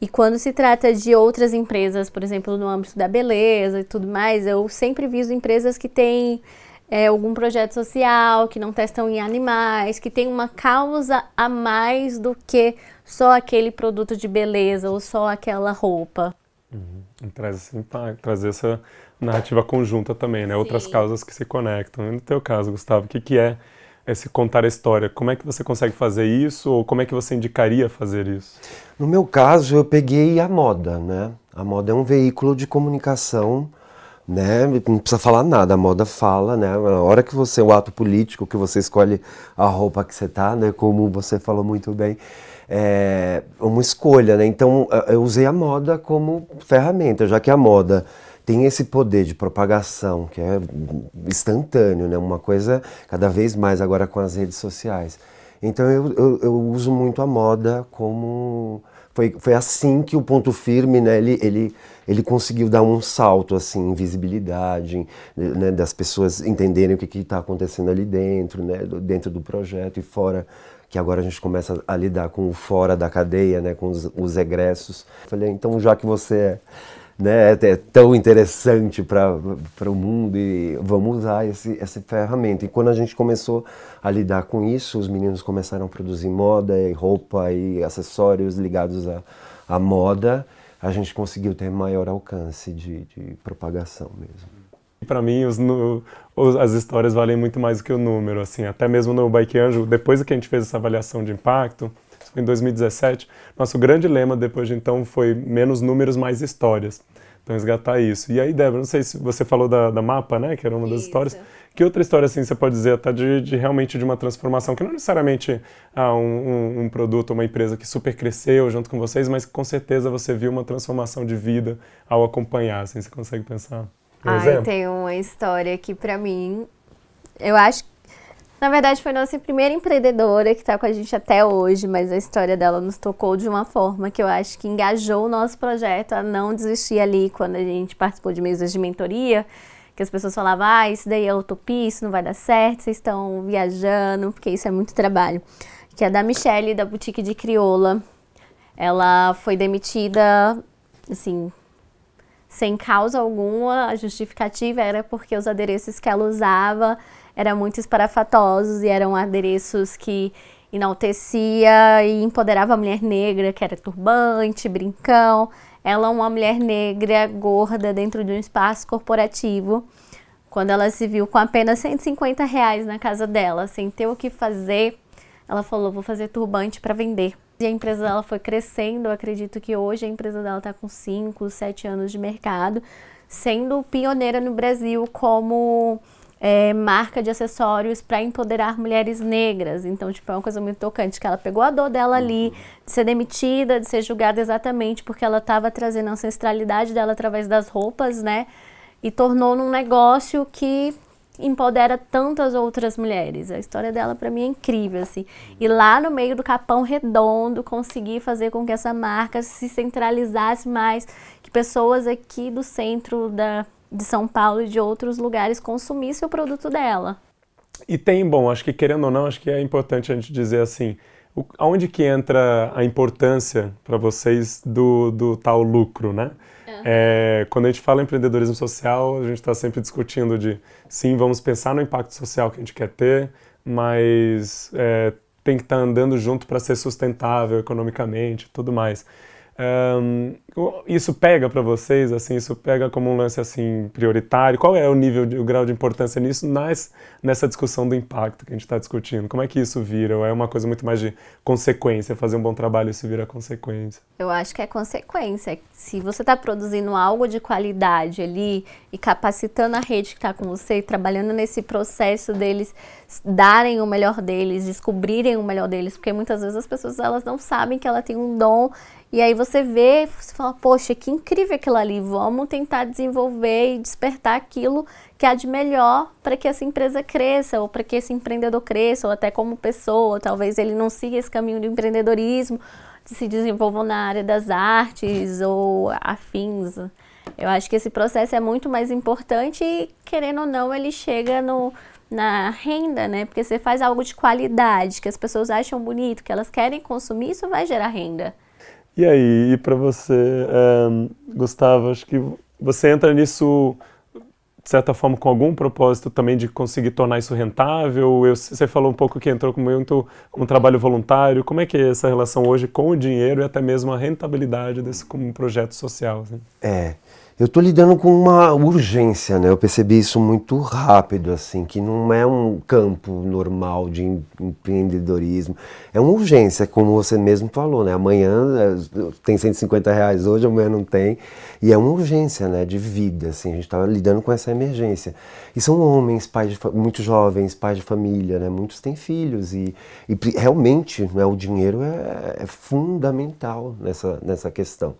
e quando se trata de outras empresas, por exemplo, no âmbito da beleza e tudo mais, eu sempre viso empresas que têm é, algum projeto social, que não testam em animais, que tem uma causa a mais do que só aquele produto de beleza ou só aquela roupa.
Uhum. Traz trazer essa narrativa conjunta também, né? Sim. Outras causas que se conectam. no teu caso, Gustavo, o que, que é esse contar a história? Como é que você consegue fazer isso ou como é que você indicaria fazer isso?
No meu caso, eu peguei a moda, né? A moda é um veículo de comunicação, né? Não precisa falar nada, a moda fala, né? Na hora que você, o ato político, que você escolhe a roupa que você tá, né? Como você falou muito bem, é uma escolha, né? Então, eu usei a moda como ferramenta, já que a moda tem esse poder de propagação que é instantâneo, né? uma coisa cada vez mais agora com as redes sociais. Então eu, eu, eu uso muito a moda como. Foi, foi assim que o ponto firme, né, ele, ele, ele conseguiu dar um salto assim, em visibilidade, né, das pessoas entenderem o que está acontecendo ali dentro, né, dentro do projeto e fora, que agora a gente começa a lidar com o fora da cadeia, né, com os, os egressos. Falei, então já que você é né, é tão interessante para o mundo e vamos usar esse, essa ferramenta. E quando a gente começou a lidar com isso, os meninos começaram a produzir moda e roupa e acessórios ligados à, à moda, a gente conseguiu ter maior alcance de, de propagação mesmo.
Para mim, os, os, as histórias valem muito mais do que o número. Assim, até mesmo no Bike Anjo, depois que a gente fez essa avaliação de impacto, em 2017. Nosso grande lema depois de então foi menos números, mais histórias. Então, resgatar isso. E aí, Débora, não sei se você falou da, da mapa, né, que era uma das isso. histórias. Que outra história, assim, você pode dizer até de, de realmente de uma transformação, que não necessariamente ah, um, um, um produto, uma empresa que super cresceu junto com vocês, mas que com certeza você viu uma transformação de vida ao acompanhar, assim, você consegue pensar?
Um Ai, exemplo? tem uma história que para mim, eu acho na verdade, foi nossa primeira empreendedora que está com a gente até hoje, mas a história dela nos tocou de uma forma que eu acho que engajou o nosso projeto a não desistir ali quando a gente participou de mesas de mentoria, que as pessoas falavam, ah, isso daí é utopia, isso não vai dar certo, vocês estão viajando, porque isso é muito trabalho. Que é da Michelle, da Boutique de Crioula. Ela foi demitida, assim, sem causa alguma, a justificativa era porque os adereços que ela usava eram muito esparafatosos e eram adereços que enaltecia e empoderava a mulher negra, que era turbante, brincão. Ela é uma mulher negra gorda dentro de um espaço corporativo. Quando ela se viu com apenas 150 reais na casa dela, sem ter o que fazer, ela falou: vou fazer turbante para vender. E a empresa dela foi crescendo. Eu acredito que hoje a empresa dela está com 5, 7 anos de mercado, sendo pioneira no Brasil como é, marca de acessórios para empoderar mulheres negras. Então, tipo, é uma coisa muito tocante, que ela pegou a dor dela ali, de ser demitida, de ser julgada exatamente porque ela estava trazendo a ancestralidade dela através das roupas, né? E tornou num negócio que empodera tantas outras mulheres. A história dela para mim é incrível assim. E lá no meio do Capão Redondo conseguir fazer com que essa marca se centralizasse mais, que pessoas aqui do centro da de São Paulo e de outros lugares consumissem o produto dela.
E tem, bom, acho que querendo ou não, acho que é importante a gente dizer assim, o, aonde que entra a importância para vocês do, do tal lucro, né? É, quando a gente fala em empreendedorismo social, a gente está sempre discutindo de, sim, vamos pensar no impacto social que a gente quer ter, mas é, tem que estar tá andando junto para ser sustentável economicamente, tudo mais. Um, isso pega para vocês, assim, isso pega como um lance assim prioritário? Qual é o nível, o grau de importância nisso nas, nessa discussão do impacto que a gente está discutindo? Como é que isso vira? Ou é uma coisa muito mais de consequência, fazer um bom trabalho isso vira consequência?
Eu acho que é consequência. Se você está produzindo algo de qualidade ali e capacitando a rede que está com você, trabalhando nesse processo deles darem o melhor deles, descobrirem o melhor deles, porque muitas vezes as pessoas elas não sabem que ela tem um dom e aí você vê, você fala, poxa, que incrível aquilo ali, vamos tentar desenvolver e despertar aquilo que há de melhor para que essa empresa cresça, ou para que esse empreendedor cresça, ou até como pessoa, talvez ele não siga esse caminho do empreendedorismo, se desenvolva na área das artes ou afins. Eu acho que esse processo é muito mais importante e, querendo ou não, ele chega no, na renda, né? Porque você faz algo de qualidade, que as pessoas acham bonito, que elas querem consumir, isso vai gerar renda.
E aí, e para você, um, Gustavo, acho que você entra nisso de certa forma com algum propósito também de conseguir tornar isso rentável? Eu, você falou um pouco que entrou com muito um trabalho voluntário. Como é que é essa relação hoje com o dinheiro e até mesmo a rentabilidade desse como um projeto social? Assim?
É, eu estou lidando com uma urgência, né? Eu percebi isso muito rápido, assim, que não é um campo normal de empreendedorismo. É uma urgência, como você mesmo falou, né? Amanhã é, tem 150 reais hoje, amanhã não tem. E é uma urgência, né? De vida, assim. A gente está lidando com essa emergência. E são homens, pais de, muito jovens, pais de família, né? Muitos têm filhos e, e realmente né, o dinheiro é, é fundamental nessa, nessa questão.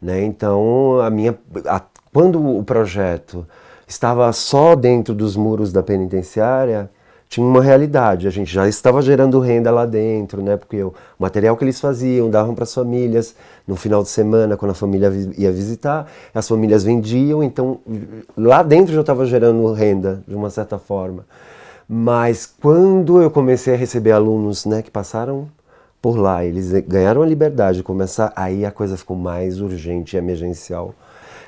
Né? Então, a minha, a, quando o projeto estava só dentro dos muros da penitenciária, tinha uma realidade. A gente já estava gerando renda lá dentro, né? Porque o material que eles faziam davam para as famílias no final de semana, quando a família ia visitar, as famílias vendiam, então lá dentro já estava gerando renda de uma certa forma. Mas quando eu comecei a receber alunos, né, que passaram por lá, eles ganharam a liberdade de começar, aí a coisa ficou mais urgente e emergencial.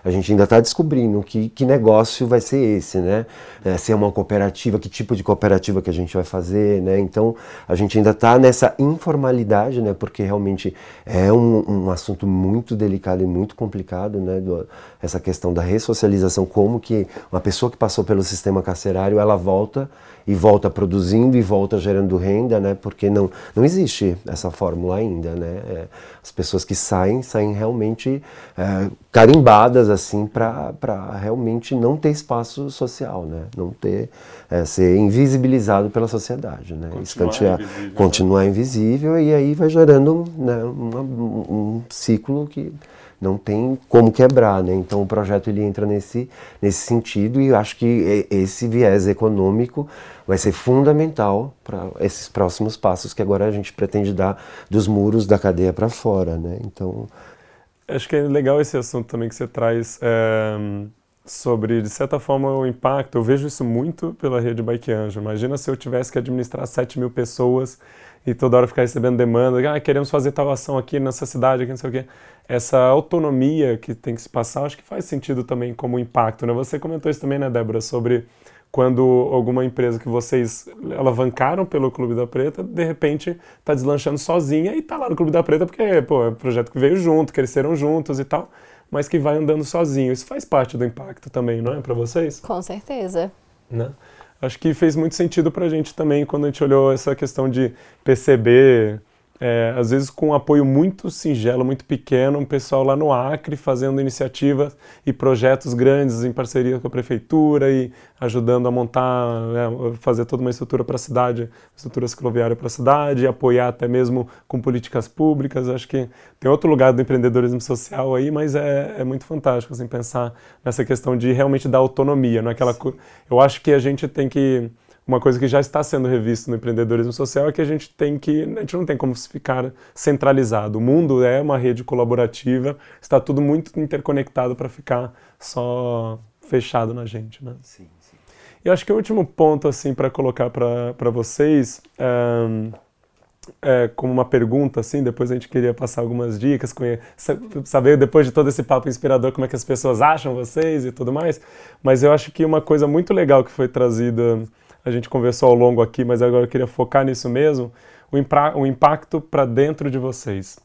A gente ainda está descobrindo que, que negócio vai ser esse, né? É, se é uma cooperativa, que tipo de cooperativa que a gente vai fazer, né? Então a gente ainda está nessa informalidade, né? Porque realmente é um, um assunto muito delicado e muito complicado, né? Do, essa questão da ressocialização, como que uma pessoa que passou pelo sistema carcerário, ela volta e volta produzindo e volta gerando renda, né? Porque não, não existe essa fórmula ainda, né? É, as pessoas que saem, saem realmente é, carimbadas, assim, para realmente não ter espaço social, né? Não ter, é, ser invisibilizado pela sociedade, né?
Continuar, invisível,
continuar invisível e aí vai gerando né, uma, um ciclo que não tem como quebrar, né? Então o projeto ele entra nesse, nesse sentido e acho que esse viés econômico vai ser fundamental para esses próximos passos que agora a gente pretende dar dos muros da cadeia para fora, né? Então
acho que é legal esse assunto também que você traz é, sobre de certa forma o impacto. Eu vejo isso muito pela rede Bike Anjo. Imagina se eu tivesse que administrar 7 mil pessoas e toda hora ficar recebendo demanda, ah, queremos fazer tal ação aqui nessa cidade, aqui não sei o quê. Essa autonomia que tem que se passar, acho que faz sentido também como impacto, né? Você comentou isso também, né, Débora, sobre quando alguma empresa que vocês alavancaram pelo Clube da Preta, de repente está deslanchando sozinha e está lá no Clube da Preta porque, pô, é um projeto que veio junto, cresceram juntos e tal, mas que vai andando sozinho. Isso faz parte do impacto também, não é, para vocês?
Com certeza.
Né? acho que fez muito sentido para a gente também quando a gente olhou essa questão de perceber é, às vezes com um apoio muito singelo, muito pequeno, um pessoal lá no Acre fazendo iniciativas e projetos grandes em parceria com a prefeitura e ajudando a montar, é, fazer toda uma estrutura para a cidade, estrutura cicloviária para a cidade, apoiar até mesmo com políticas públicas. Acho que tem outro lugar do empreendedorismo social aí, mas é, é muito fantástico assim, pensar nessa questão de realmente dar autonomia. Não é aquela, eu acho que a gente tem que uma coisa que já está sendo revista no empreendedorismo social é que a gente tem que a gente não tem como ficar centralizado. O mundo é uma rede colaborativa, está tudo muito interconectado para ficar só fechado na gente, né? Sim, sim. E acho que o último ponto assim para colocar para vocês é, é, como uma pergunta assim, depois a gente queria passar algumas dicas, saber depois de todo esse papo inspirador como é que as pessoas acham vocês e tudo mais. Mas eu acho que uma coisa muito legal que foi trazida a gente conversou ao longo aqui, mas agora eu queria focar nisso mesmo, o, o impacto para dentro de vocês.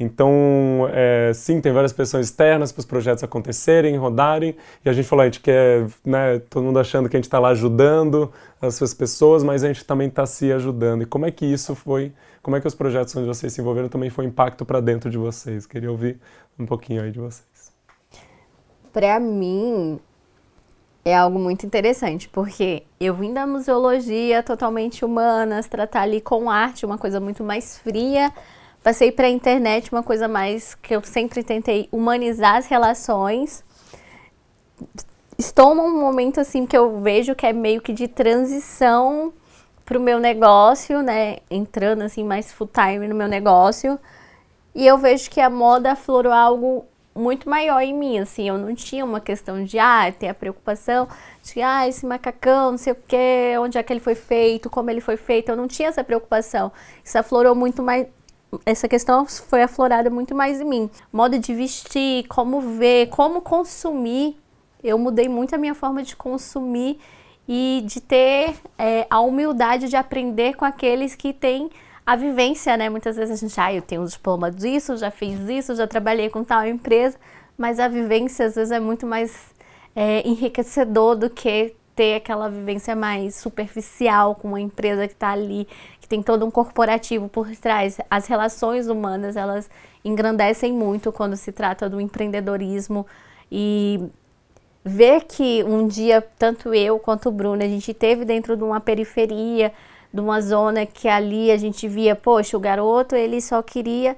Então, é, sim, tem várias pessoas externas para os projetos acontecerem, rodarem, e a gente falou, a gente quer, né, todo mundo achando que a gente está lá ajudando as suas pessoas, mas a gente também está se ajudando. E como é que isso foi, como é que os projetos onde vocês se envolveram também foi impacto para dentro de vocês? Queria ouvir um pouquinho aí de vocês.
Para mim, é algo muito interessante, porque eu vim da museologia totalmente humanas, tratar ali com arte, uma coisa muito mais fria. Passei para a internet, uma coisa mais que eu sempre tentei humanizar as relações. Estou num momento assim que eu vejo que é meio que de transição para o meu negócio, né? Entrando assim mais full time no meu negócio. E eu vejo que a moda aflorou algo muito maior em mim, assim, eu não tinha uma questão de, ah, ter a preocupação de, ah, esse macacão, não sei o que, onde é que ele foi feito, como ele foi feito, eu não tinha essa preocupação. Isso aflorou muito mais, essa questão foi aflorada muito mais em mim. Modo de vestir, como ver, como consumir, eu mudei muito a minha forma de consumir e de ter é, a humildade de aprender com aqueles que têm a vivência, né? Muitas vezes a gente, ah, eu tenho um diploma disso, já fiz isso, já trabalhei com tal empresa, mas a vivência às vezes é muito mais é, enriquecedor do que ter aquela vivência mais superficial com uma empresa que está ali, que tem todo um corporativo por trás. As relações humanas, elas engrandecem muito quando se trata do empreendedorismo e ver que um dia tanto eu quanto o Bruno a gente teve dentro de uma periferia de uma zona que ali a gente via, poxa, o garoto ele só queria,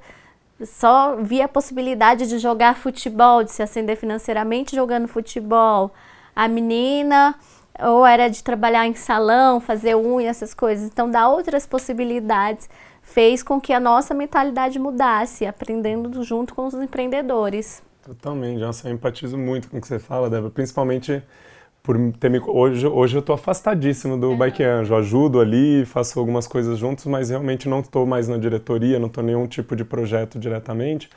só via a possibilidade de jogar futebol, de se ascender financeiramente jogando futebol. A menina ou era de trabalhar em salão, fazer unha, essas coisas. Então, dar outras possibilidades fez com que a nossa mentalidade mudasse, aprendendo junto com os empreendedores.
Totalmente, nossa, eu empatizo muito com o que você fala, Débora, principalmente por ter me, hoje, hoje eu estou afastadíssimo do uhum. Bike Anjo. Ajudo ali, faço algumas coisas juntos, mas realmente não estou mais na diretoria, não estou nenhum tipo de projeto diretamente.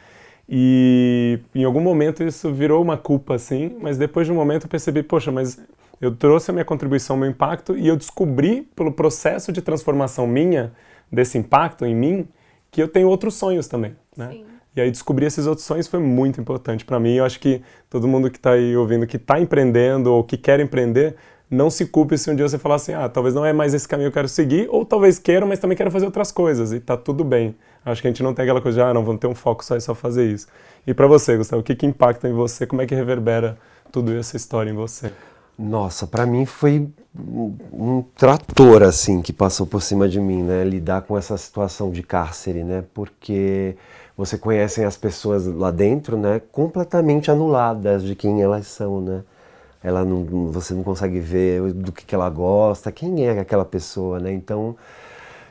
E em algum momento isso virou uma culpa, assim, mas depois de um momento eu percebi, poxa, mas eu trouxe a minha contribuição, meu impacto, e eu descobri, pelo processo de transformação minha, desse impacto em mim, que eu tenho outros sonhos também, né? Sim. E aí descobrir esses outros sonhos foi muito importante para mim. Eu acho que todo mundo que está aí ouvindo, que está empreendendo ou que quer empreender, não se culpe se um dia você falar assim, ah, talvez não é mais esse caminho que eu quero seguir, ou talvez quero, mas também quero fazer outras coisas, e tá tudo bem. Acho que a gente não tem aquela coisa de, ah, não, vamos ter um foco só e só fazer isso. E para você, Gustavo, o que, que impacta em você? Como é que reverbera tudo essa história em você?
Nossa, para mim foi um trator assim que passou por cima de mim, né? Lidar com essa situação de cárcere, né? Porque você conhece as pessoas lá dentro, né, completamente anuladas de quem elas são, né? Ela não, você não consegue ver do que, que ela gosta, quem é aquela pessoa, né? Então,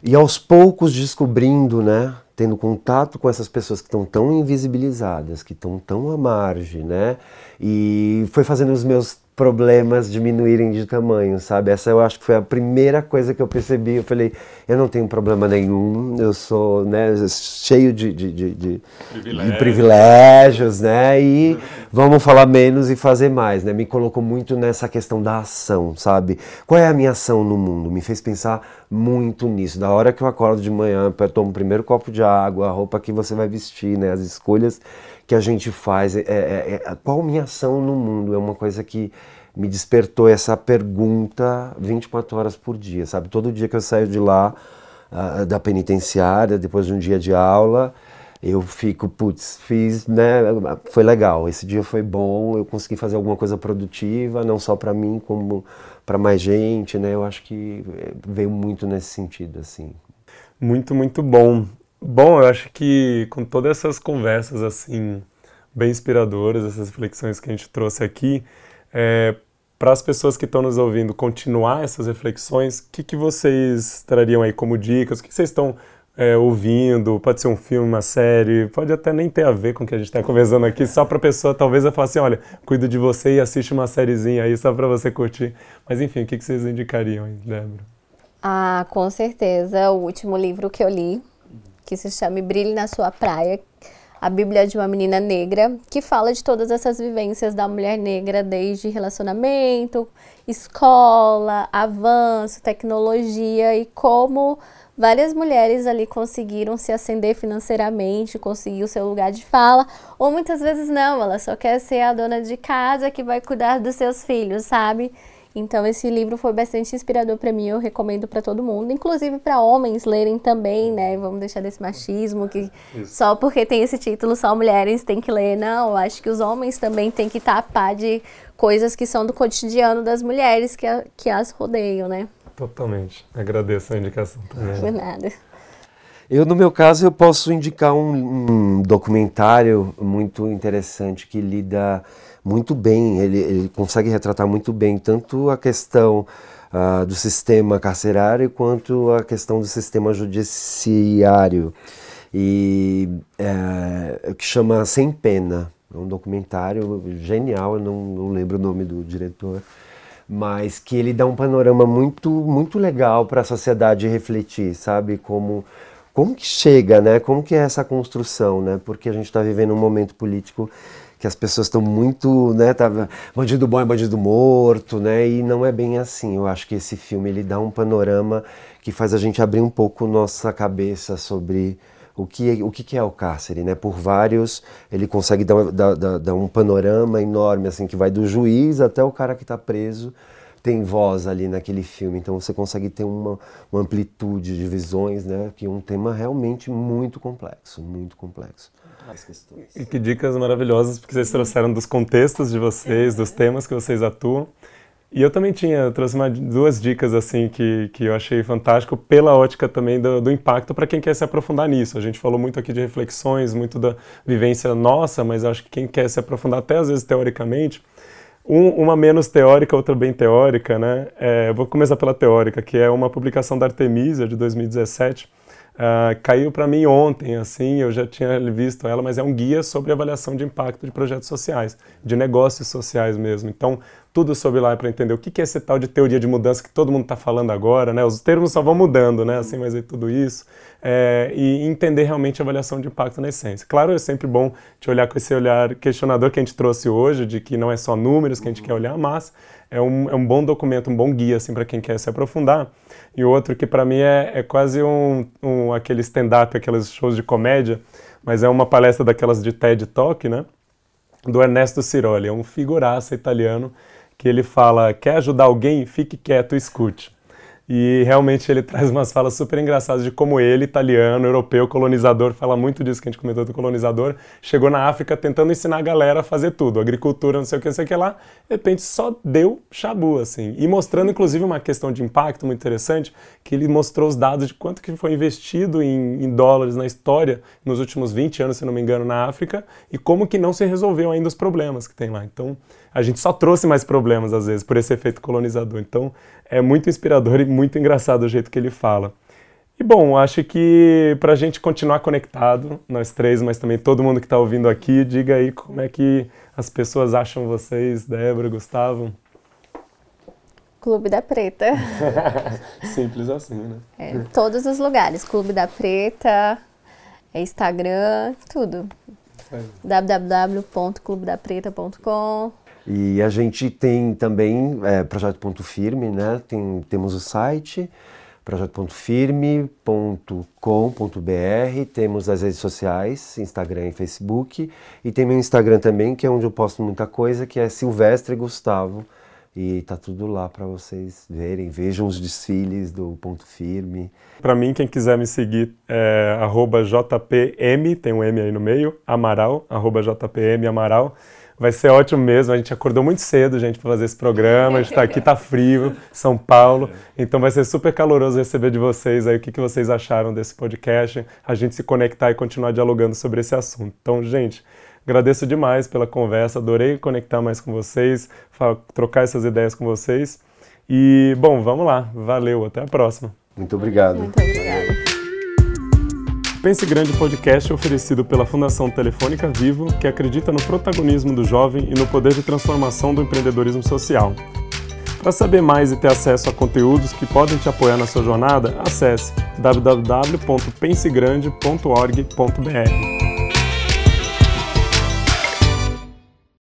e aos poucos descobrindo, né, tendo contato com essas pessoas que estão tão invisibilizadas, que estão tão à margem, né? E foi fazendo os meus problemas diminuírem de tamanho, sabe? Essa eu acho que foi a primeira coisa que eu percebi. Eu falei, eu não tenho problema nenhum, eu sou né, cheio de, de, de, de, Privilégio. de privilégios, né? E vamos falar menos e fazer mais, né? Me colocou muito nessa questão da ação, sabe? Qual é a minha ação no mundo? Me fez pensar muito nisso. Da hora que eu acordo de manhã, eu tomo o primeiro copo de água, a roupa que você vai vestir, né? As escolhas que a gente faz, é, é, é, qual minha ação no mundo? É uma coisa que me despertou essa pergunta 24 horas por dia, sabe? Todo dia que eu saio de lá, uh, da penitenciária, depois de um dia de aula, eu fico, putz, fiz, né? Foi legal, esse dia foi bom, eu consegui fazer alguma coisa produtiva, não só para mim, como para mais gente, né? Eu acho que eh, veio muito nesse sentido, assim.
Muito, muito bom. Bom, eu acho que com todas essas conversas, assim, bem inspiradoras, essas reflexões que a gente trouxe aqui, é, para as pessoas que estão nos ouvindo continuar essas reflexões, o que, que vocês trariam aí como dicas? O que vocês estão é, ouvindo, pode ser um filme, uma série, pode até nem ter a ver com o que a gente está conversando aqui, só para a pessoa talvez eu falar assim, olha, cuido de você e assiste uma sériezinha aí só para você curtir. Mas enfim, o que, que vocês indicariam aí, Débora?
Ah, com certeza, o último livro que eu li, que se chama Brilhe na Sua Praia, a Bíblia de uma Menina Negra, que fala de todas essas vivências da mulher negra, desde relacionamento, escola, avanço, tecnologia e como várias mulheres ali conseguiram se ascender financeiramente, conseguir o seu lugar de fala, ou muitas vezes não, ela só quer ser a dona de casa que vai cuidar dos seus filhos, sabe? Então esse livro foi bastante inspirador para mim, eu recomendo para todo mundo, inclusive para homens lerem também, né? Vamos deixar desse machismo que Isso. só porque tem esse título só mulheres têm que ler, não. Eu acho que os homens também têm que tapar de coisas que são do cotidiano das mulheres que, que as rodeiam, né?
Totalmente. Agradeço a indicação também.
Por nada.
Eu, no meu caso, eu posso indicar um, um documentário muito interessante que lida muito bem, ele, ele consegue retratar muito bem tanto a questão uh, do sistema carcerário quanto a questão do sistema judiciário. E é, que chama Sem Pena. É um documentário genial, eu não, não lembro o nome do diretor mas que ele dá um panorama muito muito legal para a sociedade refletir, sabe? Como como que chega, né? Como que é essa construção, né? Porque a gente está vivendo um momento político que as pessoas estão muito, né? Tá, bandido bom é bandido morto, né? E não é bem assim. Eu acho que esse filme ele dá um panorama que faz a gente abrir um pouco nossa cabeça sobre o que, o que é o cárcere, né? Por vários, ele consegue dar, dar, dar um panorama enorme, assim, que vai do juiz até o cara que está preso, tem voz ali naquele filme. Então você consegue ter uma, uma amplitude de visões, né? Que é um tema realmente muito complexo, muito complexo.
E que dicas maravilhosas, porque vocês trouxeram dos contextos de vocês, dos temas que vocês atuam. E eu também tinha, trouxe uma, duas dicas assim que, que eu achei fantástico pela ótica também do, do impacto para quem quer se aprofundar nisso. A gente falou muito aqui de reflexões, muito da vivência nossa, mas acho que quem quer se aprofundar até às vezes teoricamente, um, uma menos teórica, outra bem teórica, né? É, vou começar pela teórica, que é uma publicação da Artemisia de 2017, Uh, caiu para mim ontem, assim, eu já tinha visto ela, mas é um guia sobre avaliação de impacto de projetos sociais, de negócios sociais mesmo. Então, tudo sobre lá para entender o que é esse tal de teoria de mudança que todo mundo está falando agora, né? Os termos só vão mudando, né? Assim, mas é tudo isso. É, e entender realmente a avaliação de impacto na essência. Claro, é sempre bom te olhar com esse olhar questionador que a gente trouxe hoje, de que não é só números que a gente quer olhar, mas é um, é um bom documento, um bom guia, assim, para quem quer se aprofundar. E outro que para mim é, é quase um, um aquele stand-up, aqueles shows de comédia, mas é uma palestra daquelas de TED Talk, né? Do Ernesto Ciroli, é um figuraça italiano que ele fala: quer ajudar alguém? Fique quieto, escute. E realmente ele traz umas falas super engraçadas de como ele, italiano, europeu, colonizador, fala muito disso que a gente comentou do colonizador, chegou na África tentando ensinar a galera a fazer tudo, agricultura, não sei o que, não sei o que lá, de repente só deu chabu, assim. E mostrando, inclusive, uma questão de impacto muito interessante, que ele mostrou os dados de quanto que foi investido em, em dólares na história nos últimos 20 anos, se não me engano, na África, e como que não se resolveu ainda os problemas que tem lá. Então, a gente só trouxe mais problemas, às vezes, por esse efeito colonizador. Então, é muito inspirador e muito engraçado o jeito que ele fala. E bom, acho que para a gente continuar conectado, nós três, mas também todo mundo que está ouvindo aqui, diga aí como é que as pessoas acham vocês, Débora, Gustavo.
Clube da Preta.
Simples assim, né?
É, todos os lugares. Clube da Preta, Instagram, tudo. É. www.clubedapreta.com
e a gente tem também é, Projeto Ponto Firme, né? Tem, temos o site projeto.firme.com.br, temos as redes sociais, Instagram e Facebook, e tem meu Instagram também, que é onde eu posto muita coisa, que é Silvestre Gustavo, E tá tudo lá para vocês verem. Vejam os desfiles do Ponto Firme.
Para mim, quem quiser me seguir é JPM, tem um M aí no meio, Amaral, JPM Amaral. Vai ser ótimo mesmo. A gente acordou muito cedo, gente, para fazer esse programa. A gente está aqui, tá frio, São Paulo. Então vai ser super caloroso receber de vocês aí o que, que vocês acharam desse podcast, a gente se conectar e continuar dialogando sobre esse assunto. Então, gente, agradeço demais pela conversa, adorei conectar mais com vocês, trocar essas ideias com vocês. E, bom, vamos lá. Valeu, até a próxima.
Muito obrigado.
Muito obrigada.
Pense Grande Podcast é oferecido pela Fundação Telefônica Vivo, que acredita no protagonismo do jovem e no poder de transformação do empreendedorismo social. Para saber mais e ter acesso a conteúdos que podem te apoiar na sua jornada, acesse www.pensegrande.org.br.